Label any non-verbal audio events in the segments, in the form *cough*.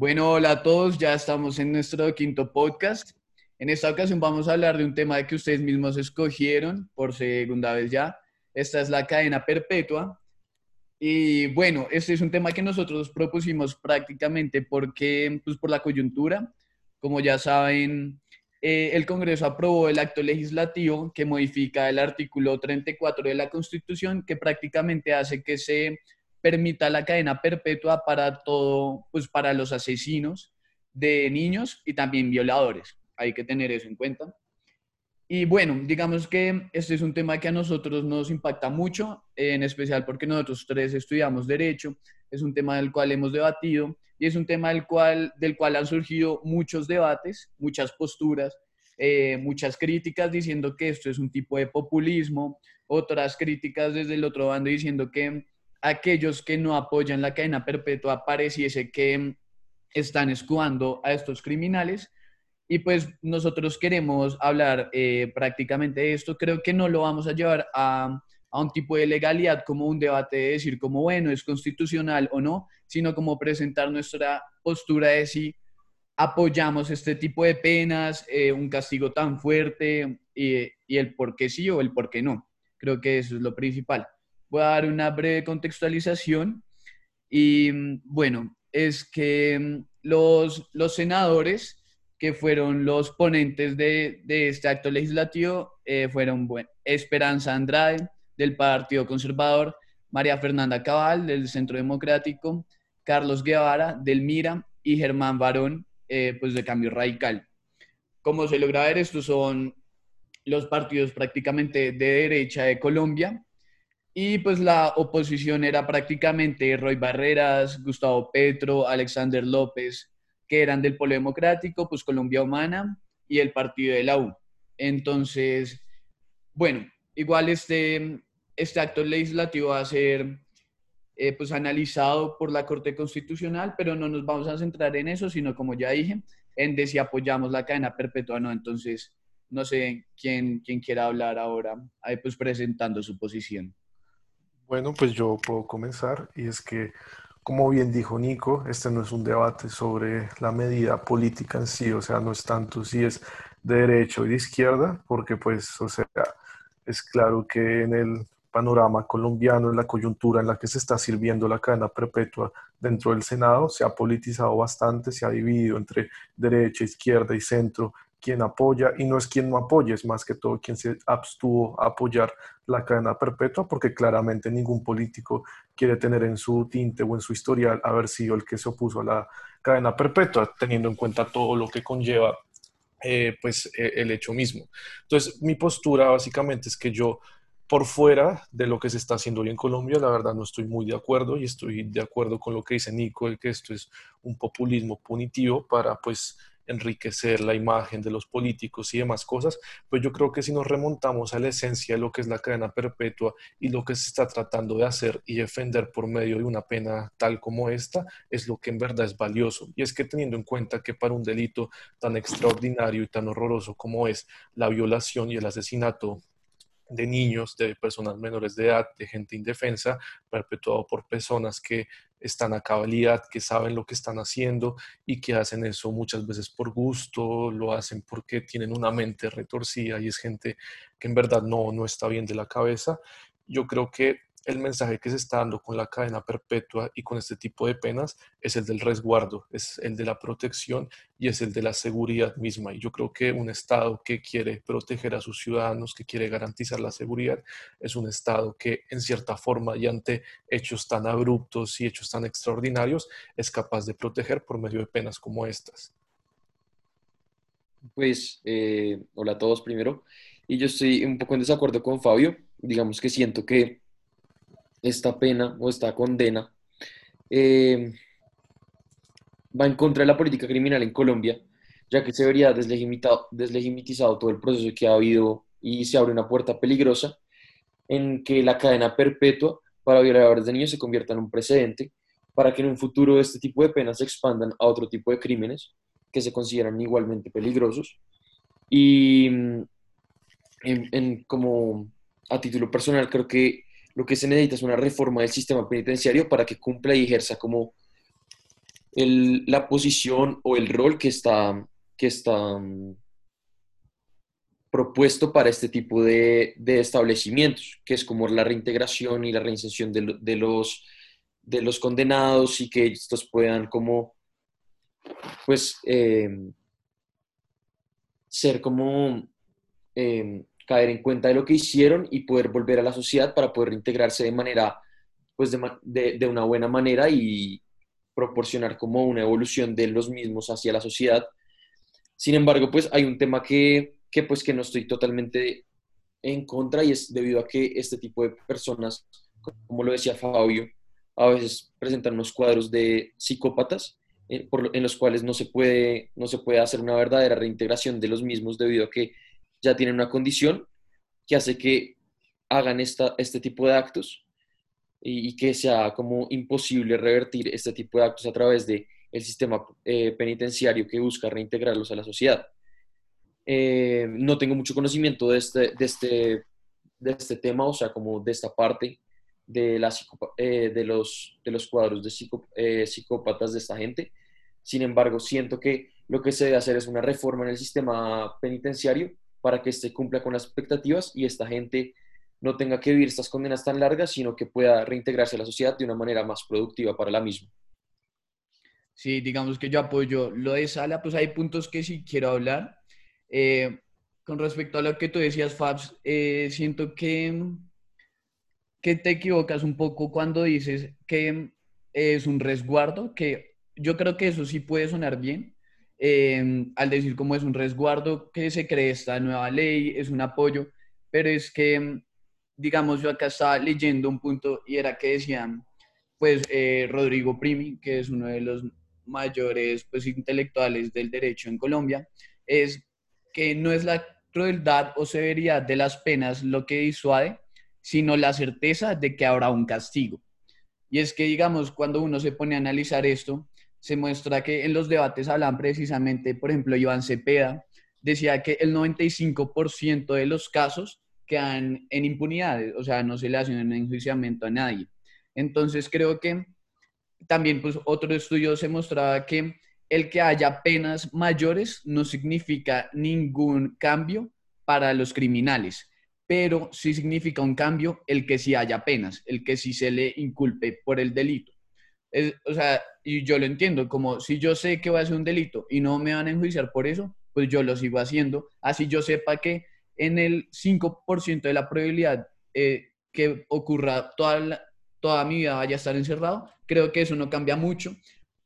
Bueno, hola a todos, ya estamos en nuestro quinto podcast. En esta ocasión vamos a hablar de un tema que ustedes mismos escogieron por segunda vez ya. Esta es la cadena perpetua. Y bueno, este es un tema que nosotros propusimos prácticamente porque, pues por la coyuntura, como ya saben, eh, el Congreso aprobó el acto legislativo que modifica el artículo 34 de la Constitución, que prácticamente hace que se permita la cadena perpetua para todo, pues para los asesinos de niños y también violadores. Hay que tener eso en cuenta. Y bueno, digamos que este es un tema que a nosotros nos impacta mucho, en especial porque nosotros tres estudiamos derecho, es un tema del cual hemos debatido y es un tema del cual, del cual han surgido muchos debates, muchas posturas, eh, muchas críticas diciendo que esto es un tipo de populismo, otras críticas desde el otro bando diciendo que aquellos que no apoyan la cadena perpetua pareciese que están escudando a estos criminales. Y pues nosotros queremos hablar eh, prácticamente de esto. Creo que no lo vamos a llevar a, a, un tipo de legalidad como un debate de decir como, bueno, es constitucional o no, sino como presentar nuestra postura de si apoyamos este tipo de penas, eh, un castigo tan fuerte y, y el por qué sí o el por qué no. Creo que eso es lo principal. Voy a dar una breve contextualización y bueno, es que mm, los, los senadores que fueron los ponentes de, de este acto legislativo eh, fueron bueno, Esperanza Andrade del Partido Conservador, María Fernanda Cabal del Centro Democrático, Carlos Guevara del MIRA y Germán Barón eh, pues de Cambio Radical. Como se logra ver, estos son los partidos prácticamente de derecha de Colombia y pues la oposición era prácticamente Roy Barreras, Gustavo Petro, Alexander López, que eran del Polo Democrático, pues Colombia Humana y el partido de la U. Entonces, bueno, igual este, este acto legislativo va a ser eh, pues analizado por la Corte Constitucional, pero no nos vamos a centrar en eso, sino como ya dije, en de si apoyamos la cadena perpetua o no. Entonces, no sé quién, quién quiera hablar ahora, ahí pues presentando su posición. Bueno, pues yo puedo comenzar y es que, como bien dijo Nico, este no es un debate sobre la medida política en sí, o sea, no es tanto si es de derecha o de izquierda, porque pues, o sea, es claro que en el panorama colombiano, en la coyuntura en la que se está sirviendo la cadena perpetua dentro del Senado, se ha politizado bastante, se ha dividido entre derecha, izquierda y centro, quien apoya y no es quien no apoya, es más que todo quien se abstuvo a apoyar la cadena perpetua, porque claramente ningún político quiere tener en su tinte o en su historial haber sido el que se opuso a la cadena perpetua, teniendo en cuenta todo lo que conlleva eh, pues e, el hecho mismo. Entonces, mi postura básicamente es que yo por fuera de lo que se está haciendo hoy en Colombia, la verdad no estoy muy de acuerdo y estoy de acuerdo con lo que dice Nico, de que esto es un populismo punitivo para pues enriquecer la imagen de los políticos y demás cosas, pues yo creo que si nos remontamos a la esencia de lo que es la cadena perpetua y lo que se está tratando de hacer y defender por medio de una pena tal como esta, es lo que en verdad es valioso. Y es que teniendo en cuenta que para un delito tan extraordinario y tan horroroso como es la violación y el asesinato de niños, de personas menores de edad, de gente indefensa, perpetuado por personas que están a cabalidad, que saben lo que están haciendo y que hacen eso muchas veces por gusto, lo hacen porque tienen una mente retorcida y es gente que en verdad no, no está bien de la cabeza. Yo creo que el mensaje que se está dando con la cadena perpetua y con este tipo de penas es el del resguardo, es el de la protección y es el de la seguridad misma. Y yo creo que un Estado que quiere proteger a sus ciudadanos, que quiere garantizar la seguridad, es un Estado que en cierta forma y ante hechos tan abruptos y hechos tan extraordinarios es capaz de proteger por medio de penas como estas. Pues, eh, hola a todos primero. Y yo estoy un poco en desacuerdo con Fabio. Digamos que siento que esta pena o esta condena eh, va en contra de la política criminal en Colombia, ya que se vería deslegitimizado todo el proceso que ha habido y se abre una puerta peligrosa en que la cadena perpetua para violadores de niños se convierta en un precedente para que en un futuro este tipo de penas se expandan a otro tipo de crímenes que se consideran igualmente peligrosos. Y en, como a título personal creo que lo que se necesita es una reforma del sistema penitenciario para que cumpla y ejerza como la posición o el rol que está, que está mm, propuesto para este tipo de, establecimientos, que es como la reintegración y la reinserción de, los, de los condenados y que estos puedan como, pues, em, ser como, em, caer en cuenta de lo que hicieron y poder volver a la sociedad para poder reintegrarse de manera, pues, de, de una buena manera y proporcionar como una evolución de los mismos hacia la sociedad. Sin embargo, pues hay un tema que, que pues que no estoy totalmente en contra y es debido a que este tipo de personas, como lo decía Fabio, a veces presentan unos cuadros de psicópatas eh, en los cuales no se, puede, no se puede hacer una verdadera reintegración de los mismos debido a que ya tienen una condición que hace que hagan esta, este tipo de actos y, que sea como imposible revertir este tipo de actos a través del el sistema eh, penitenciario que busca reintegrarlos a la sociedad. Eh, no tengo mucho conocimiento de este, de, este, de este tema, o sea, como de esta parte de, la eh, de, los, de los cuadros de eh, psicópatas de esta gente. Sin embargo, siento que lo que se debe hacer es una reforma en el sistema penitenciario para que este cumpla con las expectativas y esta gente no tenga que vivir estas condenas tan largas, sino que pueda reintegrarse a la sociedad de una manera más productiva para la misma. Sí, digamos que yo apoyo lo de Sala, pues hay puntos que sí quiero hablar. Eh, con respecto a lo que tú decías, Fabs, eh, siento que, que te equivocas un poco cuando dices que es un resguardo, que yo creo que eso sí puede sonar bien, eh, al decir como es un resguardo que se cree esta nueva ley, es un apoyo, pero es que, digamos, yo acá estaba leyendo un punto y era que decían, pues Rodrigo Primi, que es uno de los mayores pues, intelectuales del derecho en Colombia, es que no es la crueldad o severidad de las penas lo que disuade, sino la certeza de que habrá un castigo. Y es que, digamos, cuando uno se pone a analizar esto, se muestra que en los debates hablan precisamente, por ejemplo, Iván Cepeda decía que el 95% de los casos quedan en impunidad, o sea, no se le hace un enjuiciamiento a nadie. Entonces, creo que también, pues, otro estudio se mostraba que el que haya penas mayores no significa ningún cambio para los criminales, pero sí significa un cambio el que sí haya penas, el que sí se le inculpe por el delito. o sea, y yo lo entiendo, como si yo sé que voy a hacer un delito y no me van a enjuiciar por eso, pues yo lo sigo haciendo, así yo sepa que en el 5% de la probabilidad eh, que ocurra toda, toda mi vida vaya a estar encerrado, creo que eso no cambia mucho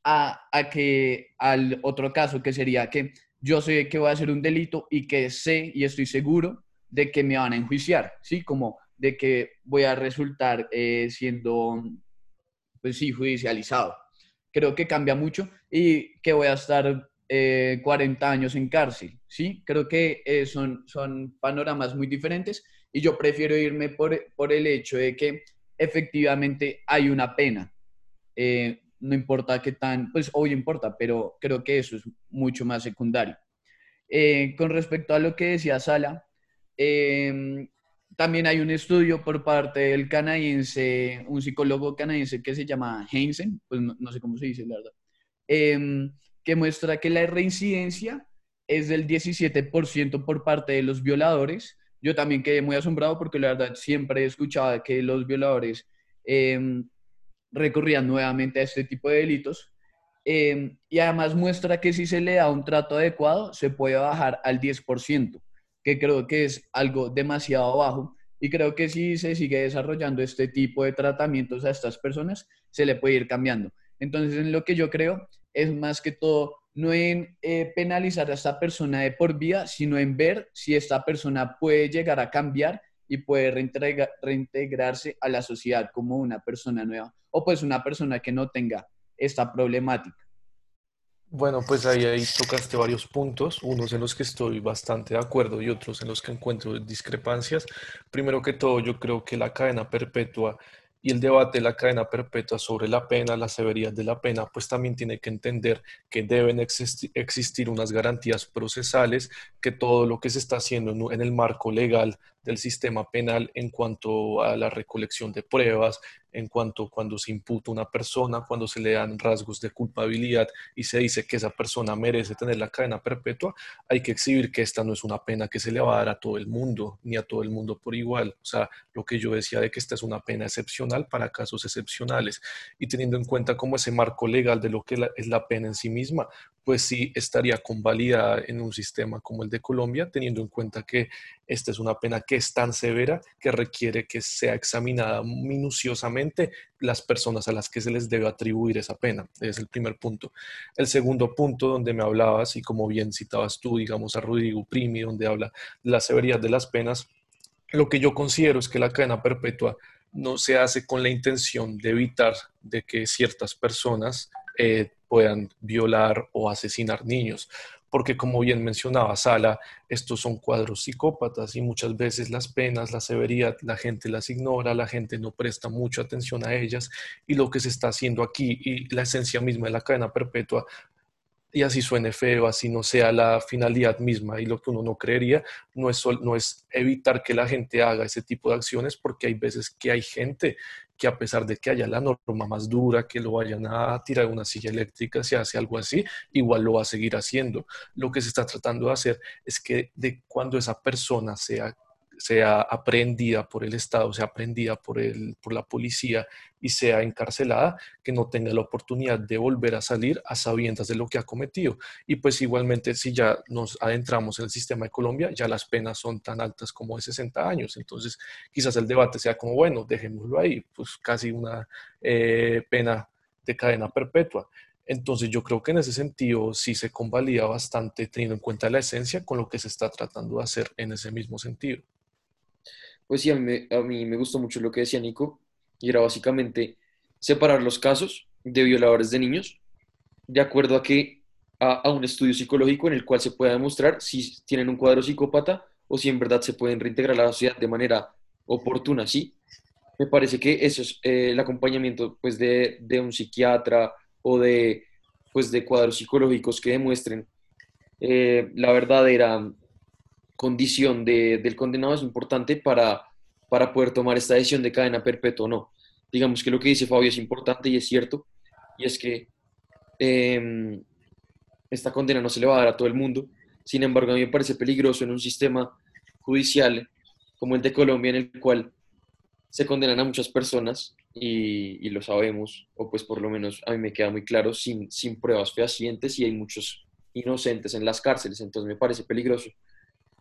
a, que al otro caso, que sería que yo sé que voy a hacer un delito y que sé y estoy seguro de que me van a enjuiciar, ¿sí? Como de que voy a resultar eh, siendo, pues sí, judicializado. Creo que cambia mucho y que voy a estar 40 eh, años en cárcel, ¿sí? Creo que eh, son, son panoramas muy diferentes y yo prefiero irme por, por el hecho de que efectivamente hay una pena no importa qué tan, pues hoy importa, pero creo que eso es mucho más secundario. Eh, con respecto a lo que decía Sala, em, también hay un estudio por parte del canadiense, un psicólogo canadiense que se llama Heinzen, pues no, sé cómo se dice, la verdad, em, que muestra que la reincidencia es del 17% por parte de los violadores. Yo también quedé muy asombrado porque la verdad siempre he escuchado que los violadores eh, recurrían nuevamente a este tipo de delitos. Em, y además muestra que si se le da un trato adecuado, se puede bajar al 10%, que creo que es algo demasiado bajo. Y creo que si se sigue desarrollando este tipo de tratamientos a estas personas, se le puede ir cambiando. Entonces, en lo que yo creo es más que todo no en eh, penalizar a esta persona de por vida, sino en ver si esta persona puede llegar a cambiar y puede reintegrarse a la sociedad como una persona nueva o pues una persona que no tenga esta problemática. Bueno, pues ahí, tocaste varios puntos, unos en los que estoy bastante de acuerdo y otros en los que encuentro discrepancias. Primero que todo, yo creo que la cadena perpetua y el debate de la cadena perpetua sobre la pena, la severidad de la pena, pues también tiene que entender que deben existir unas garantías procesales, que todo lo que se está haciendo en el marco legal del sistema penal en cuanto a la recolección de pruebas, en cuanto cuando se imputa una persona, cuando se le dan rasgos de culpabilidad y se dice que esa persona merece tener la cadena perpetua, hay que exhibir que esta no es una pena que se le va a dar a todo el mundo, ni a todo el mundo por igual. O sea, lo que yo decía de que esta es una pena excepcional para casos excepcionales y teniendo en cuenta como ese marco legal de lo que es la pena en sí misma, pues sí estaría convalidada en un sistema como el de Colombia, teniendo en cuenta que esta es una pena que es tan severa que requiere que sea examinada minuciosamente las personas a las que se les debe atribuir esa pena. es el primer punto. El segundo punto donde me hablabas, y como bien citabas tú, digamos, a Rodrigo Primi, donde habla de la severidad de las penas, lo que yo considero es que la cadena perpetua no se hace con la intención de evitar de que ciertas personas eh, puedan violar o asesinar niños. Porque como bien mencionaba Sala, estos son cuadros psicópatas y muchas veces las penas, la severidad, la gente las ignora, la gente no presta mucha atención a ellas y lo que se está haciendo aquí y la esencia misma de la cadena perpetua y así suene feo, así no sea la finalidad misma y lo que uno no creería, no es, no es evitar que la gente haga ese tipo de acciones porque hay veces que hay gente que a pesar de que haya la norma más dura, que lo vayan a tirar una silla eléctrica, si hace algo así, igual lo va a seguir haciendo. Lo que se está tratando de hacer es que de cuando esa persona sea sea aprendida por el Estado, sea aprendida por, el, por la policía y sea encarcelada, que no tenga la oportunidad de volver a salir a sabiendas de lo que ha cometido. Y pues igualmente si ya nos adentramos en el sistema de Colombia, ya las penas son tan altas como de 60 años. Entonces quizás el debate sea como, bueno, dejémoslo ahí, pues casi una eh, pena de cadena perpetua. Entonces yo creo que en ese sentido sí se convalida bastante teniendo en cuenta la esencia con lo que se está tratando de hacer en ese mismo sentido. Pues sí, a mí, a mí me gustó mucho lo que decía Nico, y era básicamente separar los casos de violadores de niños de acuerdo a que a, un estudio psicológico en el cual se pueda demostrar si tienen un cuadro psicópata o si en verdad se pueden reintegrar a la sociedad de manera oportuna, ¿sí? Me parece que eso es eh, el acompañamiento pues, de, de, un psiquiatra o de, pues, de cuadros psicológicos que demuestren eh, la verdadera condición del condenado es importante para, para poder tomar esta decisión de cadena perpetua o no. Digamos que lo que dice Fabio es importante y es cierto, y es que em, esta condena no se le va a dar a todo el mundo. Sin embargo, a mí me parece peligroso en un sistema judicial como el de Colombia, en el cual se condenan a muchas personas y, lo sabemos, o pues por lo menos a mí me queda muy claro, sin, sin pruebas fehacientes y hay muchos inocentes en las cárceles. Entonces me parece peligroso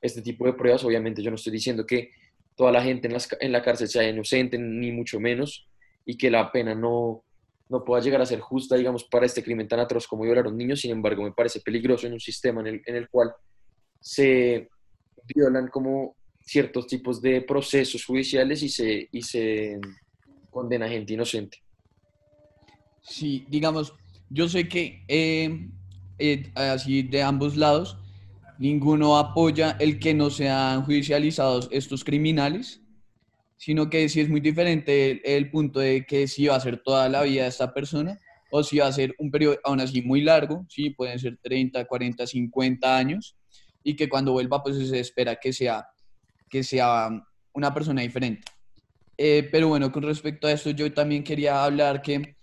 este tipo de pruebas. Obviamente yo no estoy diciendo que toda la gente en, la cárcel sea inocente, ni mucho menos, y que la pena no, no pueda llegar a ser justa, digamos, para este crimen tan atroz como violar a un niño. Sin embargo, me parece peligroso en un sistema en el, en el cual se violan como ciertos tipos de procesos judiciales y se, y se condena gente inocente. Sí, digamos, yo sé que eh, eh, así de ambos lados ninguno apoya el que no sean judicializados estos criminales, sino que sí es muy diferente el, punto de que si va a ser toda la vida esta persona o si va a ser un periodo aún así muy largo, sí, pueden ser 30, 40, 50 años, y que cuando vuelva pues se espera que sea, que sea una persona diferente. Eh, pero bueno, con respecto a esto yo también quería hablar que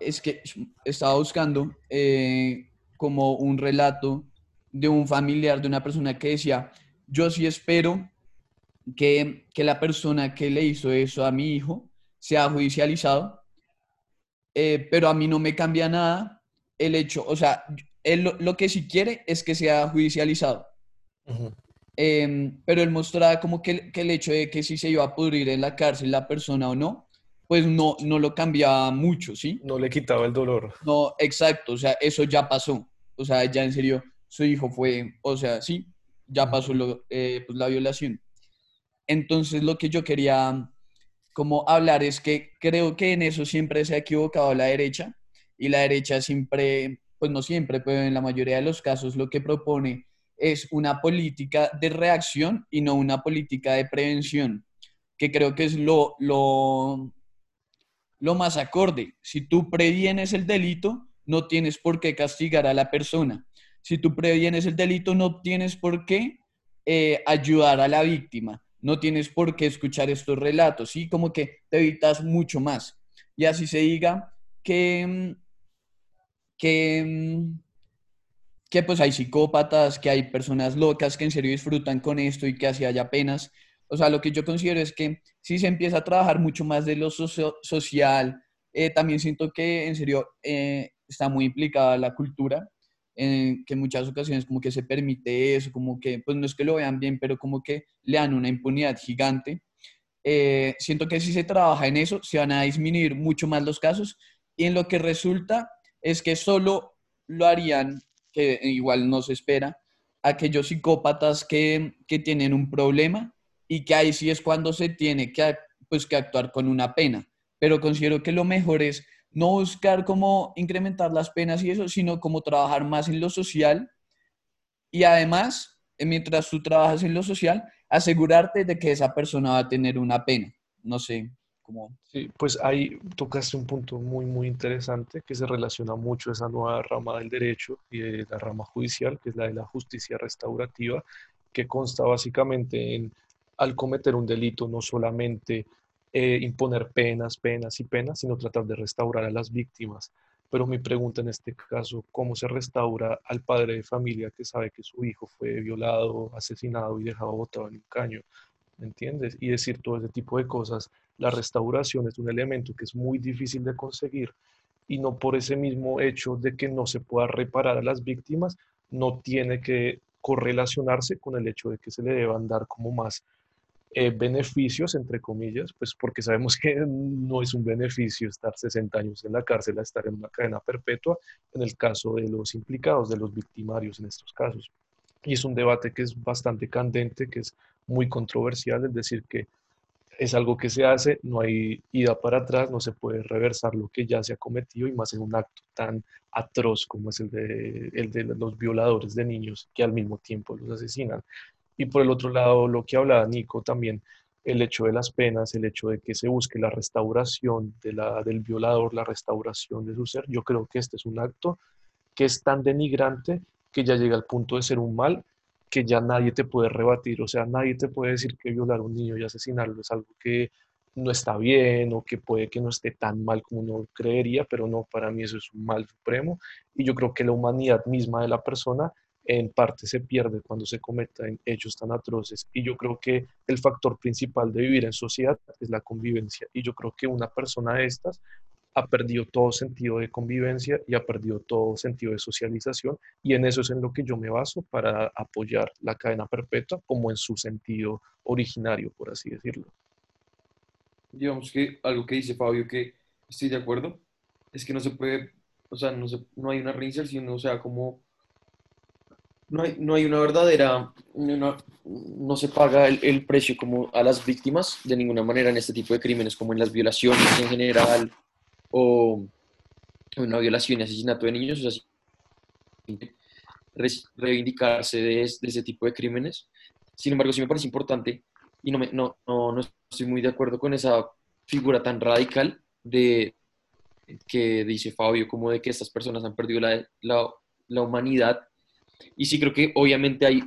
es que estaba buscando eh, como un relato de un familiar, de una persona que decía, yo sí espero que, la persona que le hizo eso a mi hijo sea judicializado, eh, pero a mí no me cambia nada el hecho, o sea, él lo, que sí quiere es que sea judicializado. Em, pero él mostraba como que, el hecho de que si se iba a pudrir en la cárcel la persona o no, pues no, no lo cambiaba mucho, ¿sí? No le quitaba el dolor. No, exacto, o sea, eso ya pasó. O sea, ya en serio, su hijo fue, o sea, sí, ya pasó lo, eh, pues, la violación. Entonces lo que yo quería como hablar es que creo que en eso siempre se ha equivocado la derecha y la derecha siempre, pues no siempre, pero en la mayoría de los casos lo que propone es una política de reacción y no una política de prevención, que creo que es lo, lo, lo más acorde. Si tú previenes el delito, no tienes por qué castigar a la persona si tú previenes el delito, no tienes por qué eh, ayudar a la víctima. no tienes por qué escuchar estos relatos, ¿sí? Como que te evitas mucho más. Y así se diga que, mm, que, mm, que pues hay psicópatas, que hay personas locas que en serio disfrutan con esto y que así haya penas. O sea, lo que yo considero es que si se empieza a trabajar mucho más de lo social, eh, también siento que en serio eh, está muy implicada la cultura, que en muchas ocasiones como que se permite eso, como que, pues no es que lo vean bien, pero como que le dan una impunidad gigante. Eh, siento que si se trabaja en eso, se van a disminuir mucho más los casos y en lo que resulta es que solo lo harían, que igual no se espera, aquellos psicópatas que, que tienen un problema y que ahí sí es cuando se tiene que, pues, que actuar con una pena. Pero considero que lo mejor es no buscar cómo incrementar las penas y eso, sino como trabajar más en lo social y además, eh, mientras tú trabajas en lo social, asegurarte de que esa persona va a tener una pena. No sé cómo. Sí, pues ahí tocaste un punto muy, muy interesante que se relaciona mucho a esa nueva rama del derecho y de la rama judicial, que es la de la justicia restaurativa, que consta básicamente en al cometer un delito no solamente eh, imponer penas, penas y penas, sino tratar de restaurar a las víctimas. Pero mi pregunta en este caso, ¿cómo se restaura al padre de familia que sabe que su hijo fue violado, asesinado y dejado botado en un caño? ¿Me entiendes? Y decir todo ese tipo de cosas. La restauración es un elemento que es muy difícil de conseguir y no por ese mismo hecho de que no se pueda reparar a las víctimas, no tiene que correlacionarse con el hecho de que se le deban dar como más eh, beneficios, entre comillas, pues porque sabemos que *laughs* no es un beneficio estar 60 años en la cárcel estar en una cadena perpetua en el caso de los implicados, de los victimarios en estos casos. Y es un debate que es bastante candente, que es muy controversial, es decir, que es algo que se hace, no hay ida para atrás, no se puede reversar lo que ya se ha cometido y más en un acto tan atroz como es el el de los violadores de niños que al mismo tiempo los asesinan. Y por el otro lado, lo que hablaba Nico también, el hecho de las penas, el hecho de que se busque la restauración de la, del violador, la restauración de su ser, yo creo que este es un acto que es tan denigrante que ya llega al punto de ser un mal que ya nadie te puede rebatir, o sea, nadie te puede decir que violar a un niño y asesinarlo es algo que no está bien o que puede que no esté tan mal como uno creería, pero no, para mí eso es un mal supremo. Y yo creo que la humanidad misma de la persona en parte se pierde cuando se cometen hechos tan atroces. Y yo creo que el factor principal de vivir en sociedad es la convivencia. Y yo creo que una persona de estas ha perdido todo sentido de convivencia y ha perdido todo sentido de socialización. Y en eso es en lo que yo me baso para apoyar la cadena perpetua como en su sentido originario, por así decirlo. Digamos que algo que dice Fabio que estoy de acuerdo, es que no se puede, o sea, no, no hay una reinserción, o sea, como no hay, no hay una verdadera, no se paga el, precio como a las víctimas de ninguna manera en este tipo de crímenes, como en las violaciones en general o una violación y asesinato de niños, o sea, reivindicarse de, ese tipo de crímenes. Sin embargo, sí me parece importante y no, me, no, no, estoy muy de acuerdo con esa figura tan radical de que dice Fabio, como de que estas personas han perdido la, la, la humanidad y sí creo que obviamente hay,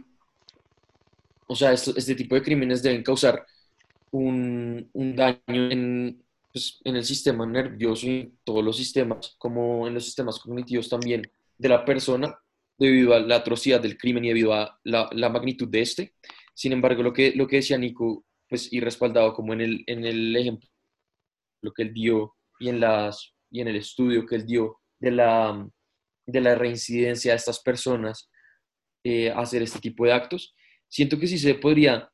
o sea, este tipo de crímenes deben causar un, un daño en, pues, en el sistema nervioso y en todos los sistemas, como en los sistemas cognitivos también de la persona, debido a la atrocidad del crimen y debido a la, la magnitud de este. Sin embargo, lo que, lo que decía Nico, pues, y respaldado como en el, en el ejemplo lo que él dio y en, las, y en el estudio que él dio de la, de la reincidencia de estas personas, eh, hacer este tipo de actos. Siento que sí se podría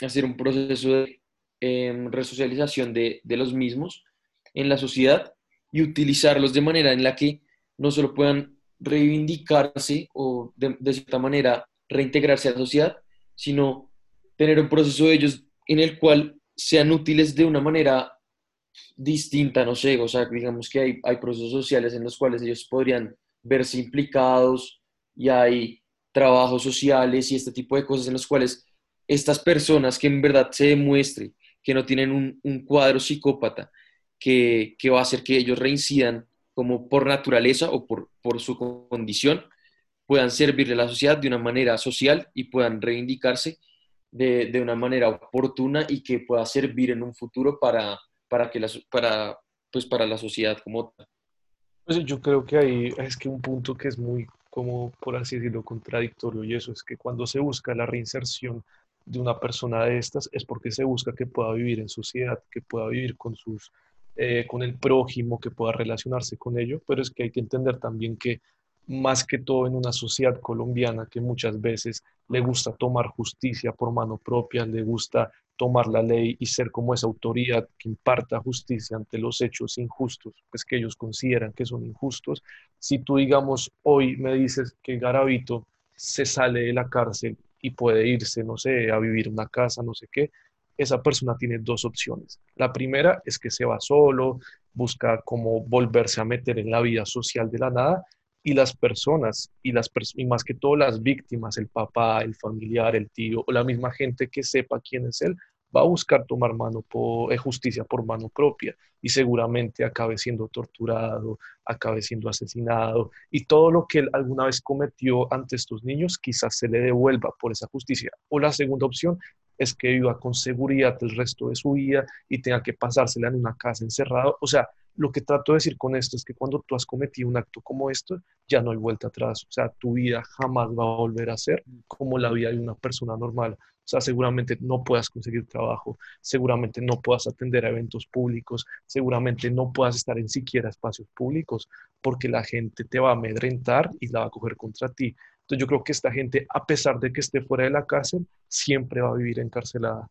hacer un proceso de em, resocialización de, de, los mismos en la sociedad y utilizarlos de manera en la que no solo puedan reivindicarse o de, de cierta manera reintegrarse a la sociedad, sino tener un proceso de ellos en el cual sean útiles de una manera distinta, no sé, o sea, digamos que hay, hay procesos sociales en los cuales ellos podrían verse implicados y hay trabajos sociales y este tipo de cosas en los cuales estas personas que en verdad se demuestre que no tienen un, cuadro psicópata que, va a hacer que ellos reincidan como por naturaleza o por, por su condición, puedan servirle a la sociedad de una manera social y puedan reivindicarse de, de, una manera oportuna y que pueda servir en un futuro para, para, que la, para, pues para la sociedad como tal. Pues yo creo que ahí es que un punto que es muy, como por así decirlo, contradictorio y eso es que cuando se busca la reinserción de una persona de estas es porque se busca que pueda vivir en sociedad, que pueda vivir con sus eh, con el prójimo, que pueda relacionarse con ello, pero es que hay que entender también que más que todo en una sociedad colombiana que muchas veces le gusta tomar justicia por mano propia, le gusta tomar la ley y ser como esa autoridad que imparta justicia ante los hechos injustos, pues que ellos consideran que son injustos. Si tú, digamos, hoy me dices que Garavito se sale de la cárcel y puede irse, no sé, a vivir una casa, no sé qué, esa persona tiene dos opciones. La primera es que se va solo, busca como volverse a meter en la vida social de la nada y las personas y, las y más que todo las víctimas, el papá, el familiar, el tío o la misma gente que sepa quién es él, va a buscar tomar mano por, eh, justicia por mano propia y seguramente acabe siendo torturado, acabe siendo asesinado y todo lo que él alguna vez cometió ante estos niños quizás se le devuelva por esa justicia. O la segunda opción es que viva con seguridad el resto de su vida y tenga que pasársela en una casa encerrado. O sea, lo que trato de decir con esto es que cuando tú has cometido un acto como esto, ya no hay vuelta atrás. O sea, tu vida jamás va a volver a ser como la vida de una persona normal. O sea, seguramente no puedas conseguir trabajo, seguramente no puedas atender a eventos públicos, seguramente no puedas estar en siquiera espacios públicos, porque la gente te va a amedrentar y la va a coger contra ti. Entonces yo creo que esta gente, a pesar de que esté fuera de la cárcel, siempre va a vivir encarcelada.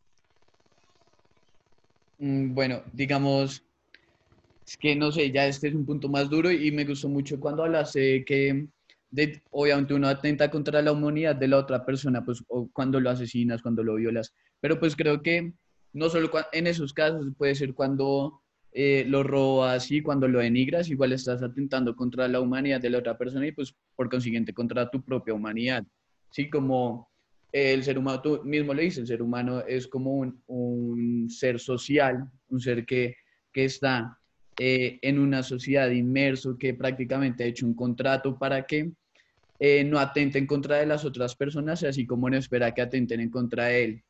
Mm, bueno, digamos, es que no sé, ya este es un punto más duro y me gustó mucho cuando hablaste que de, obviamente uno atenta contra la humanidad de la otra persona, pues cuando lo asesinas, cuando lo violas, pero pues creo que no solo en esos casos, puede ser cuando eh, lo robas y cuando lo denigras, igual estás atentando contra la humanidad de la otra persona y pues por consiguiente contra tu propia humanidad. Sí, como el ser humano, tú mismo le dices, el ser humano es como un, un ser social, un ser que, que está eh, en una sociedad inmerso que prácticamente ha hecho un contrato para que eh, no atente en contra de las otras personas, así como no espera que atenten en contra de él.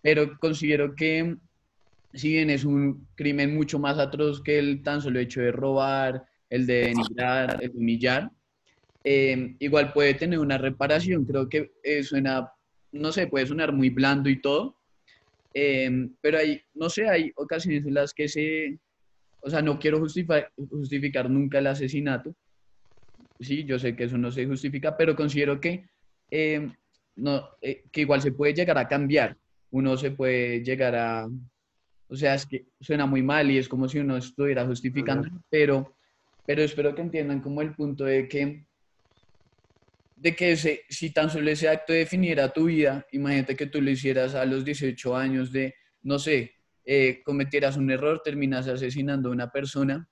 Pero considero que si bien es un crimen mucho más atroz que el tan solo hecho de robar, el de denigrar, el de humillar, eh, igual puede tener una reparación. Creo que suena, no sé, puede sonar muy blando y todo, pero hay, no sé, hay ocasiones en las que se, o sea, no quiero justificar, justificar nunca el asesinato. Sí, yo sé que eso no se justifica, pero considero que, eh, no, eh, que igual se puede llegar a cambiar. Uno se puede llegar a... O sea, es que suena muy mal y es como si uno estuviera justificando, pero, pero espero que entiendan como el punto de que de que ese, si tan solo ese acto definiera tu vida, imagínate que tú lo hicieras a los 18 años de, no sé, eh, cometieras un error, terminas asesinando a una persona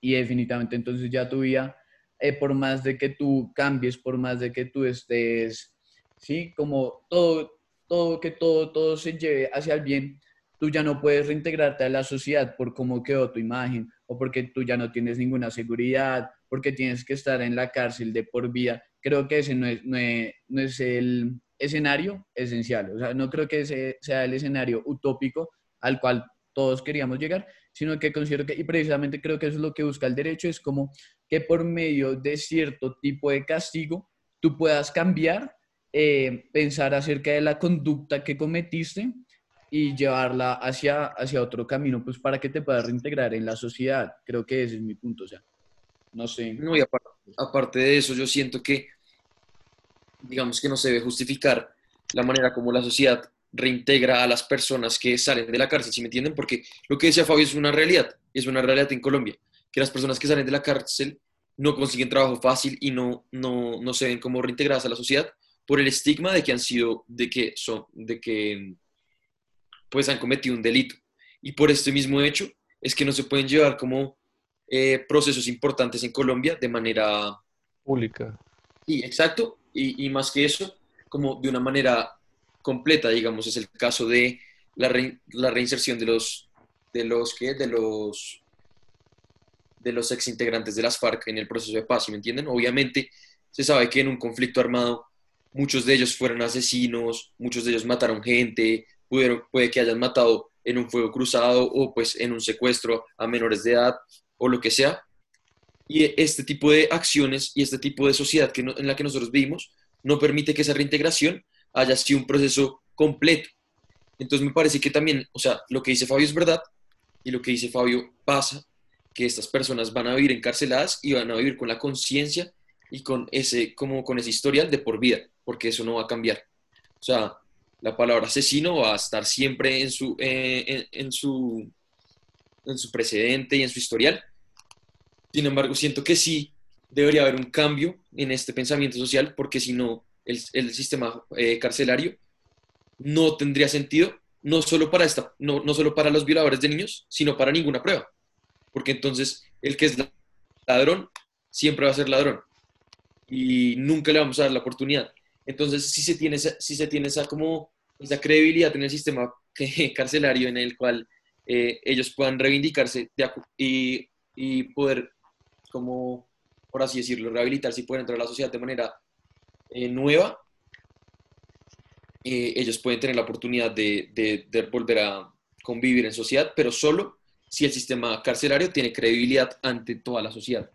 y definitivamente entonces ya tu vida, eh, por más de que tú cambies, por más de que tú estés, sí, como todo, todo, que todo, todo se lleve hacia el bien, tú ya no puedes reintegrarte a la sociedad por cómo quedó tu imagen o porque tú ya no tienes ninguna seguridad, porque tienes que estar en la cárcel de por vida. Creo que ese no es, no es, el escenario esencial. O sea, no creo que ese sea el escenario utópico al cual todos queríamos llegar, sino que considero que, y precisamente creo que eso es lo que busca el derecho, es como que por medio de cierto tipo de castigo tú puedas cambiar, eh, pensar acerca de la conducta que cometiste y llevarla hacia, hacia otro camino, pues para que te puedas reintegrar en la sociedad. Creo que ese es mi punto, o sea, no sé. No, y aparte, de eso, yo siento que, digamos que no se debe justificar la manera como la sociedad reintegra a las personas que salen de la cárcel, ¿sí me entienden? Porque lo que decía Fabio es una realidad, es una realidad en Colombia, que las personas que salen de la cárcel no consiguen trabajo fácil y no, no, no se ven como reintegradas a la sociedad por el estigma de que han sido, de que son, de que pues han cometido un delito. Y por este mismo hecho es que no se pueden llevar como eh, procesos importantes en Colombia de manera pública. Sí, exacto. Y, y más que eso, como de una manera completa, digamos, es el caso de la, reinserción de los, de los, ¿qué? De los, de los exintegrantes de las FARC en el proceso de paz, ¿me entienden? Obviamente se sabe que en un conflicto armado muchos de ellos fueron asesinos, muchos de ellos mataron gente, puede que hayan matado en un fuego cruzado o pues en un secuestro a menores de edad o lo que sea. Y este tipo de acciones y este tipo de sociedad que en la que nosotros vivimos no permite que esa reintegración haya sido un proceso completo. Entonces me parece que también, o sea, lo que dice Fabio es verdad y lo que dice Fabio pasa, que estas personas van a vivir encarceladas y van a vivir con la conciencia y con ese, como con ese historial de por vida, porque eso no va a cambiar. O sea, la palabra asesino va a estar siempre en su, eh, en, su, en su precedente y en su historial. Sin embargo, siento que sí debería haber un cambio en este pensamiento social, porque si no, el, el sistema eh, carcelario no tendría sentido, no solo, para esta, no, no solo para los violadores de niños, sino para ninguna prueba. Porque entonces el que es ladrón siempre va a ser ladrón y nunca le vamos a dar la oportunidad. Entonces, si se tiene si se tiene esa como esa credibilidad en el sistema *laughs* carcelario en el cual eh, ellos puedan reivindicarse y, y, poder, como por así decirlo, rehabilitarse y poder entrar a la sociedad de manera eh, nueva, eh, ellos pueden tener la oportunidad de, de, volver a convivir en sociedad, pero solo si el sistema carcelario tiene credibilidad ante toda la sociedad.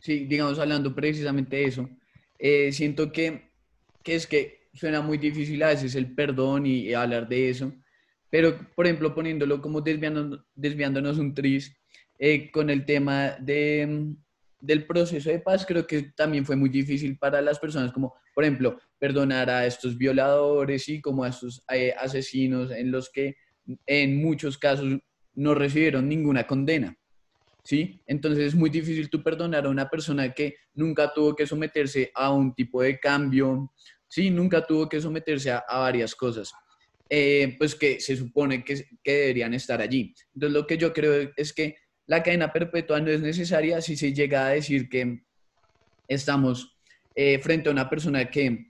Sí, digamos, hablando precisamente de eso, siento que, que es que suena muy difícil a veces el perdón y, hablar de eso, pero por ejemplo poniéndolo como desviándonos, desviándonos un tris eh, con el tema de, del proceso de paz, creo que también fue muy difícil para las personas, como por ejemplo perdonar a estos violadores y como a estos eh, asesinos en los que en muchos casos no recibieron ninguna condena. ¿Sí? Entonces es muy difícil tú perdonar a una persona que nunca tuvo que someterse a un tipo de cambio Sí, nunca tuvo que someterse a, varias cosas, eh, pues que se supone que, que, deberían estar allí. Entonces lo que yo creo es que la cadena perpetua no es necesaria si se llega a decir que estamos eh, frente a una persona que,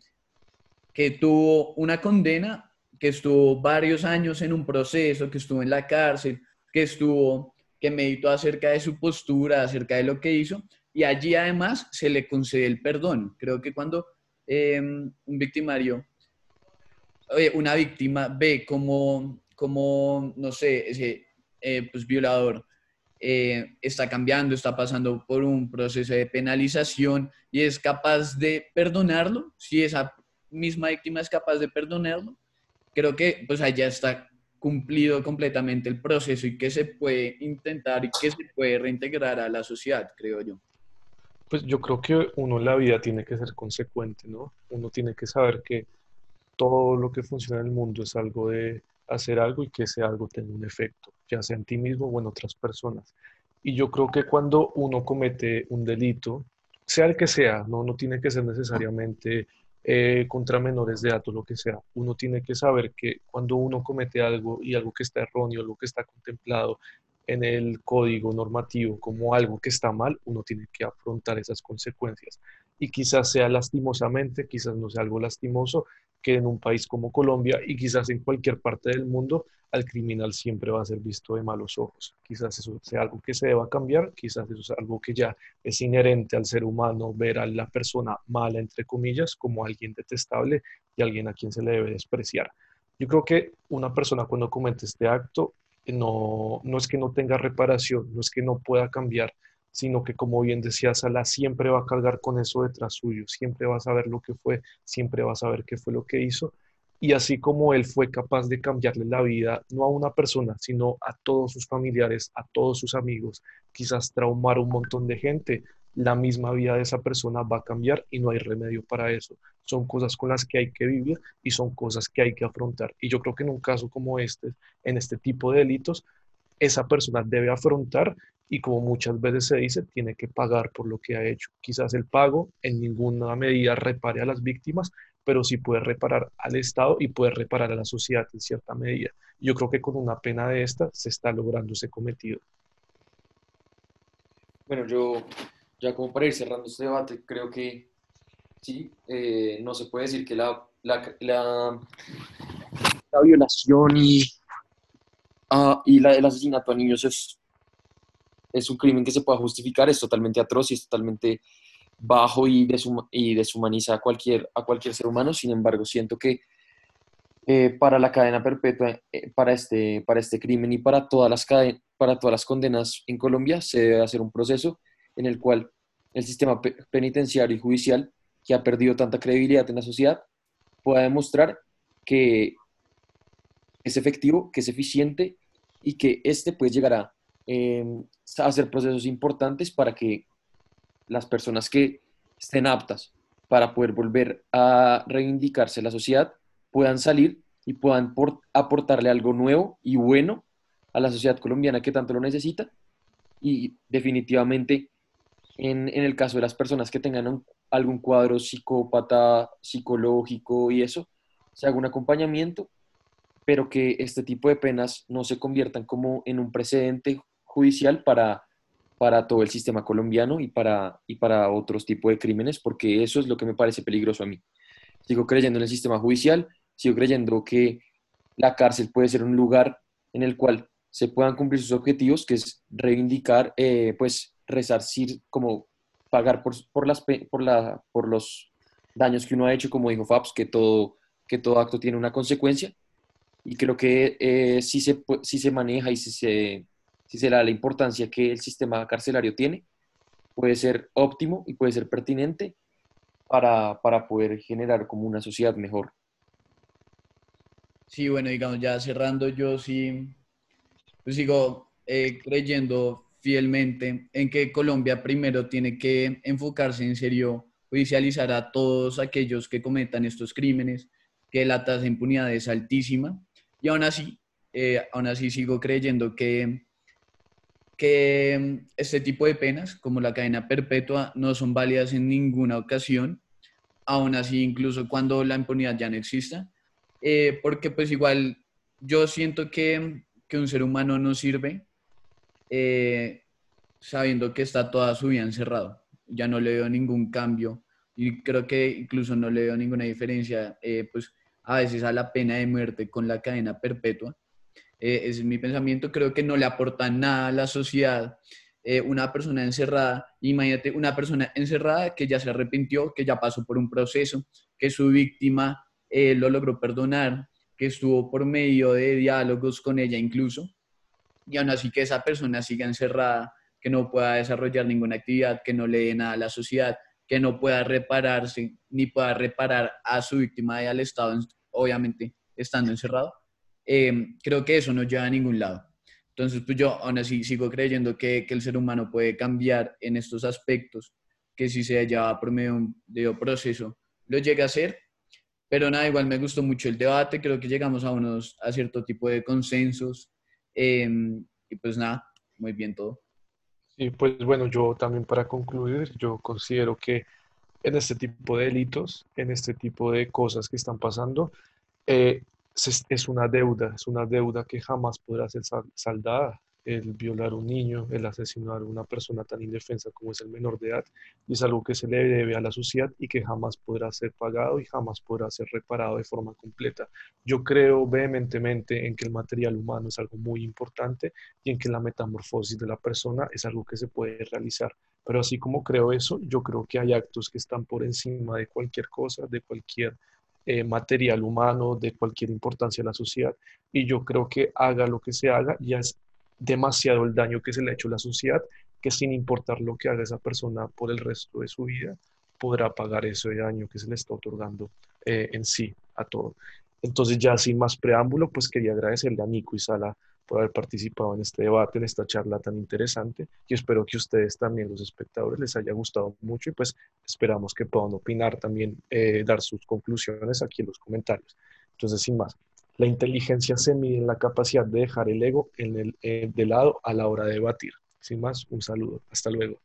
que tuvo una condena, que estuvo varios años en un proceso, que estuvo en la cárcel, que estuvo, que meditó acerca de su postura, acerca de lo que hizo, y allí además se le concede el perdón. Creo que cuando Em, un victimario, una víctima ve como, como no sé, ese eh, pues, violador eh, está cambiando, está pasando por un proceso de penalización y es capaz de perdonarlo, si esa misma víctima es capaz de perdonarlo, creo que pues allá está cumplido completamente el proceso y que se puede intentar y que se puede reintegrar a la sociedad, creo yo. Pues yo creo que uno en la vida tiene que ser consecuente, ¿no? Uno tiene que saber que todo lo que funciona en el mundo es algo de hacer algo y que ese algo tenga un efecto, ya sea en ti mismo o en otras personas. Y yo creo que cuando uno comete un delito, sea el que sea, no, no tiene que ser necesariamente eh, contra menores de edad o lo que sea, uno tiene que saber que cuando uno comete algo y algo que está erróneo, algo que está contemplado en el código normativo como algo que está mal, uno tiene que afrontar esas consecuencias. Y quizás sea lastimosamente, quizás no sea algo lastimoso, que en un país como Colombia y quizás en cualquier parte del mundo, al criminal siempre va a ser visto de malos ojos. Quizás eso sea algo que se deba cambiar, quizás eso es algo que ya es inherente al ser humano, ver a la persona mala, entre comillas, como alguien detestable y alguien a quien se le debe despreciar. Yo creo que una persona cuando comete este acto no, no es que no tenga reparación, no es que no pueda cambiar, sino que como bien decía Sala, siempre va a cargar con eso detrás suyo, siempre va a saber lo que fue, siempre va a saber qué fue lo que hizo. Y así como él fue capaz de cambiarle la vida, no a una persona, sino a todos sus familiares, a todos sus amigos, quizás traumar un montón de gente, la misma vida de esa persona va a cambiar y no hay remedio para eso. Son cosas con las que hay que vivir y son cosas que hay que afrontar. Y yo creo que en un caso como este, en este tipo de delitos, esa persona debe afrontar y como muchas veces se dice, tiene que pagar por lo que ha hecho. Quizás el pago en ninguna medida repare a las víctimas, pero sí puede reparar al Estado y puede reparar a la sociedad en cierta medida. Yo creo que con una pena de esta se está logrando ese cometido. Bueno, yo ya como para ir cerrando este debate, creo que sí, eh, no se puede decir que la, la, la, violación y, uh, y la, el asesinato a niños es, es un crimen que se pueda justificar, es totalmente atroz y es totalmente bajo y, deshumaniza a cualquier, a cualquier ser humano. Sin embargo, siento que eh, para la cadena perpetua, eh, para, este, para este crimen y para todas, las para todas las condenas en Colombia, se debe hacer un proceso en el cual el sistema penitenciario y judicial, que ha perdido tanta credibilidad en la sociedad, pueda demostrar que es efectivo, que es eficiente y que este pues llegará em, a hacer procesos importantes para que las personas que estén aptas para poder volver a reivindicarse la sociedad puedan salir y puedan aportarle algo nuevo y bueno a la sociedad colombiana que tanto lo necesita. Y definitivamente, en, el caso de las personas que tengan algún cuadro psicópata, psicológico y eso, se haga un acompañamiento, pero que este tipo de penas no se conviertan como en un precedente judicial para para todo el sistema colombiano y para, y para otros tipos de crímenes, porque eso es lo que me parece peligroso a mí. Sigo creyendo en el sistema judicial, sigo creyendo que la cárcel puede ser un lugar en el cual se puedan cumplir sus objetivos, que es reivindicar, eh, pues resarcir, como pagar por, por, las, por, la, por los daños que uno ha hecho, como dijo Fabs, que todo, que todo acto tiene una consecuencia. Y creo que eh, se, si se maneja y si se si se da la importancia que el sistema carcelario tiene, puede ser óptimo y puede ser pertinente para, poder generar como una sociedad mejor. Sí, bueno, digamos, ya cerrando, yo sí pues sigo eh, creyendo fielmente en que Colombia primero tiene que enfocarse en serio, judicializar a todos aquellos que cometan estos crímenes, que la tasa de impunidad es altísima, y aún así, eh, aún así sigo creyendo que que mm, este tipo de penas, como la cadena perpetua, no son válidas en ninguna ocasión, aún así incluso cuando la impunidad ya no exista, eh, porque pues igual yo siento que, que un ser humano no sirve eh, sabiendo que está toda su vida encerrado. Ya no le veo ningún cambio y creo que incluso no le veo ninguna diferencia, eh, pues a veces a la pena de muerte con la cadena perpetua eh, es mi pensamiento, creo que no le aporta nada a la sociedad. Una persona encerrada, imagínate, una persona encerrada que ya se arrepintió, que ya pasó por un proceso, que su víctima lo logró perdonar, que estuvo por medio de diálogos con ella incluso, y aún así que esa persona siga encerrada, que no pueda desarrollar ninguna actividad, que no le dé nada a la sociedad, que no pueda repararse, ni pueda reparar a su víctima y al Estado, obviamente estando encerrado, Em, creo que eso no lleva a ningún lado. Entonces, pues yo aún así sigo creyendo que, que el ser humano puede cambiar en estos aspectos, que si se lleva por medio de un proceso, lo llega a hacer. Pero nada, igual me gustó mucho el debate, creo que llegamos a, unos, a cierto tipo de consensos. Em, y pues nada, muy bien todo. Sí, pues bueno, yo también para concluir, yo considero que en este tipo de delitos, en este tipo de cosas que están pasando, eh, es una deuda, es una deuda que jamás podrá ser saldada. El violar un niño, el asesinar a una persona tan indefensa como es el menor de edad, y es algo que se le debe a la sociedad y que jamás podrá ser pagado y jamás podrá ser reparado de forma completa. Yo creo vehementemente en que el material humano es algo muy importante y en que la metamorfosis de la persona es algo que se puede realizar. Pero así como creo eso, yo creo que hay actos que están por encima de cualquier cosa, de cualquier eh, material humano de cualquier importancia a la sociedad. Y yo creo que haga lo que se haga, ya es demasiado el daño que se le ha hecho a la sociedad, que sin importar lo que haga esa persona por el resto de su vida, podrá pagar ese daño que se le está otorgando eh, en sí a todo. Entonces ya sin más preámbulo, pues quería agradecerle a Nico y Sala por haber participado en este debate, en esta charla tan interesante y espero que ustedes también, los espectadores, les haya gustado mucho y pues esperamos que puedan opinar también, eh, dar sus conclusiones aquí en los comentarios. Entonces, sin más, la inteligencia se mide en la capacidad de dejar el ego en el, eh, de lado a la hora de debatir. Sin más, un saludo. Hasta luego.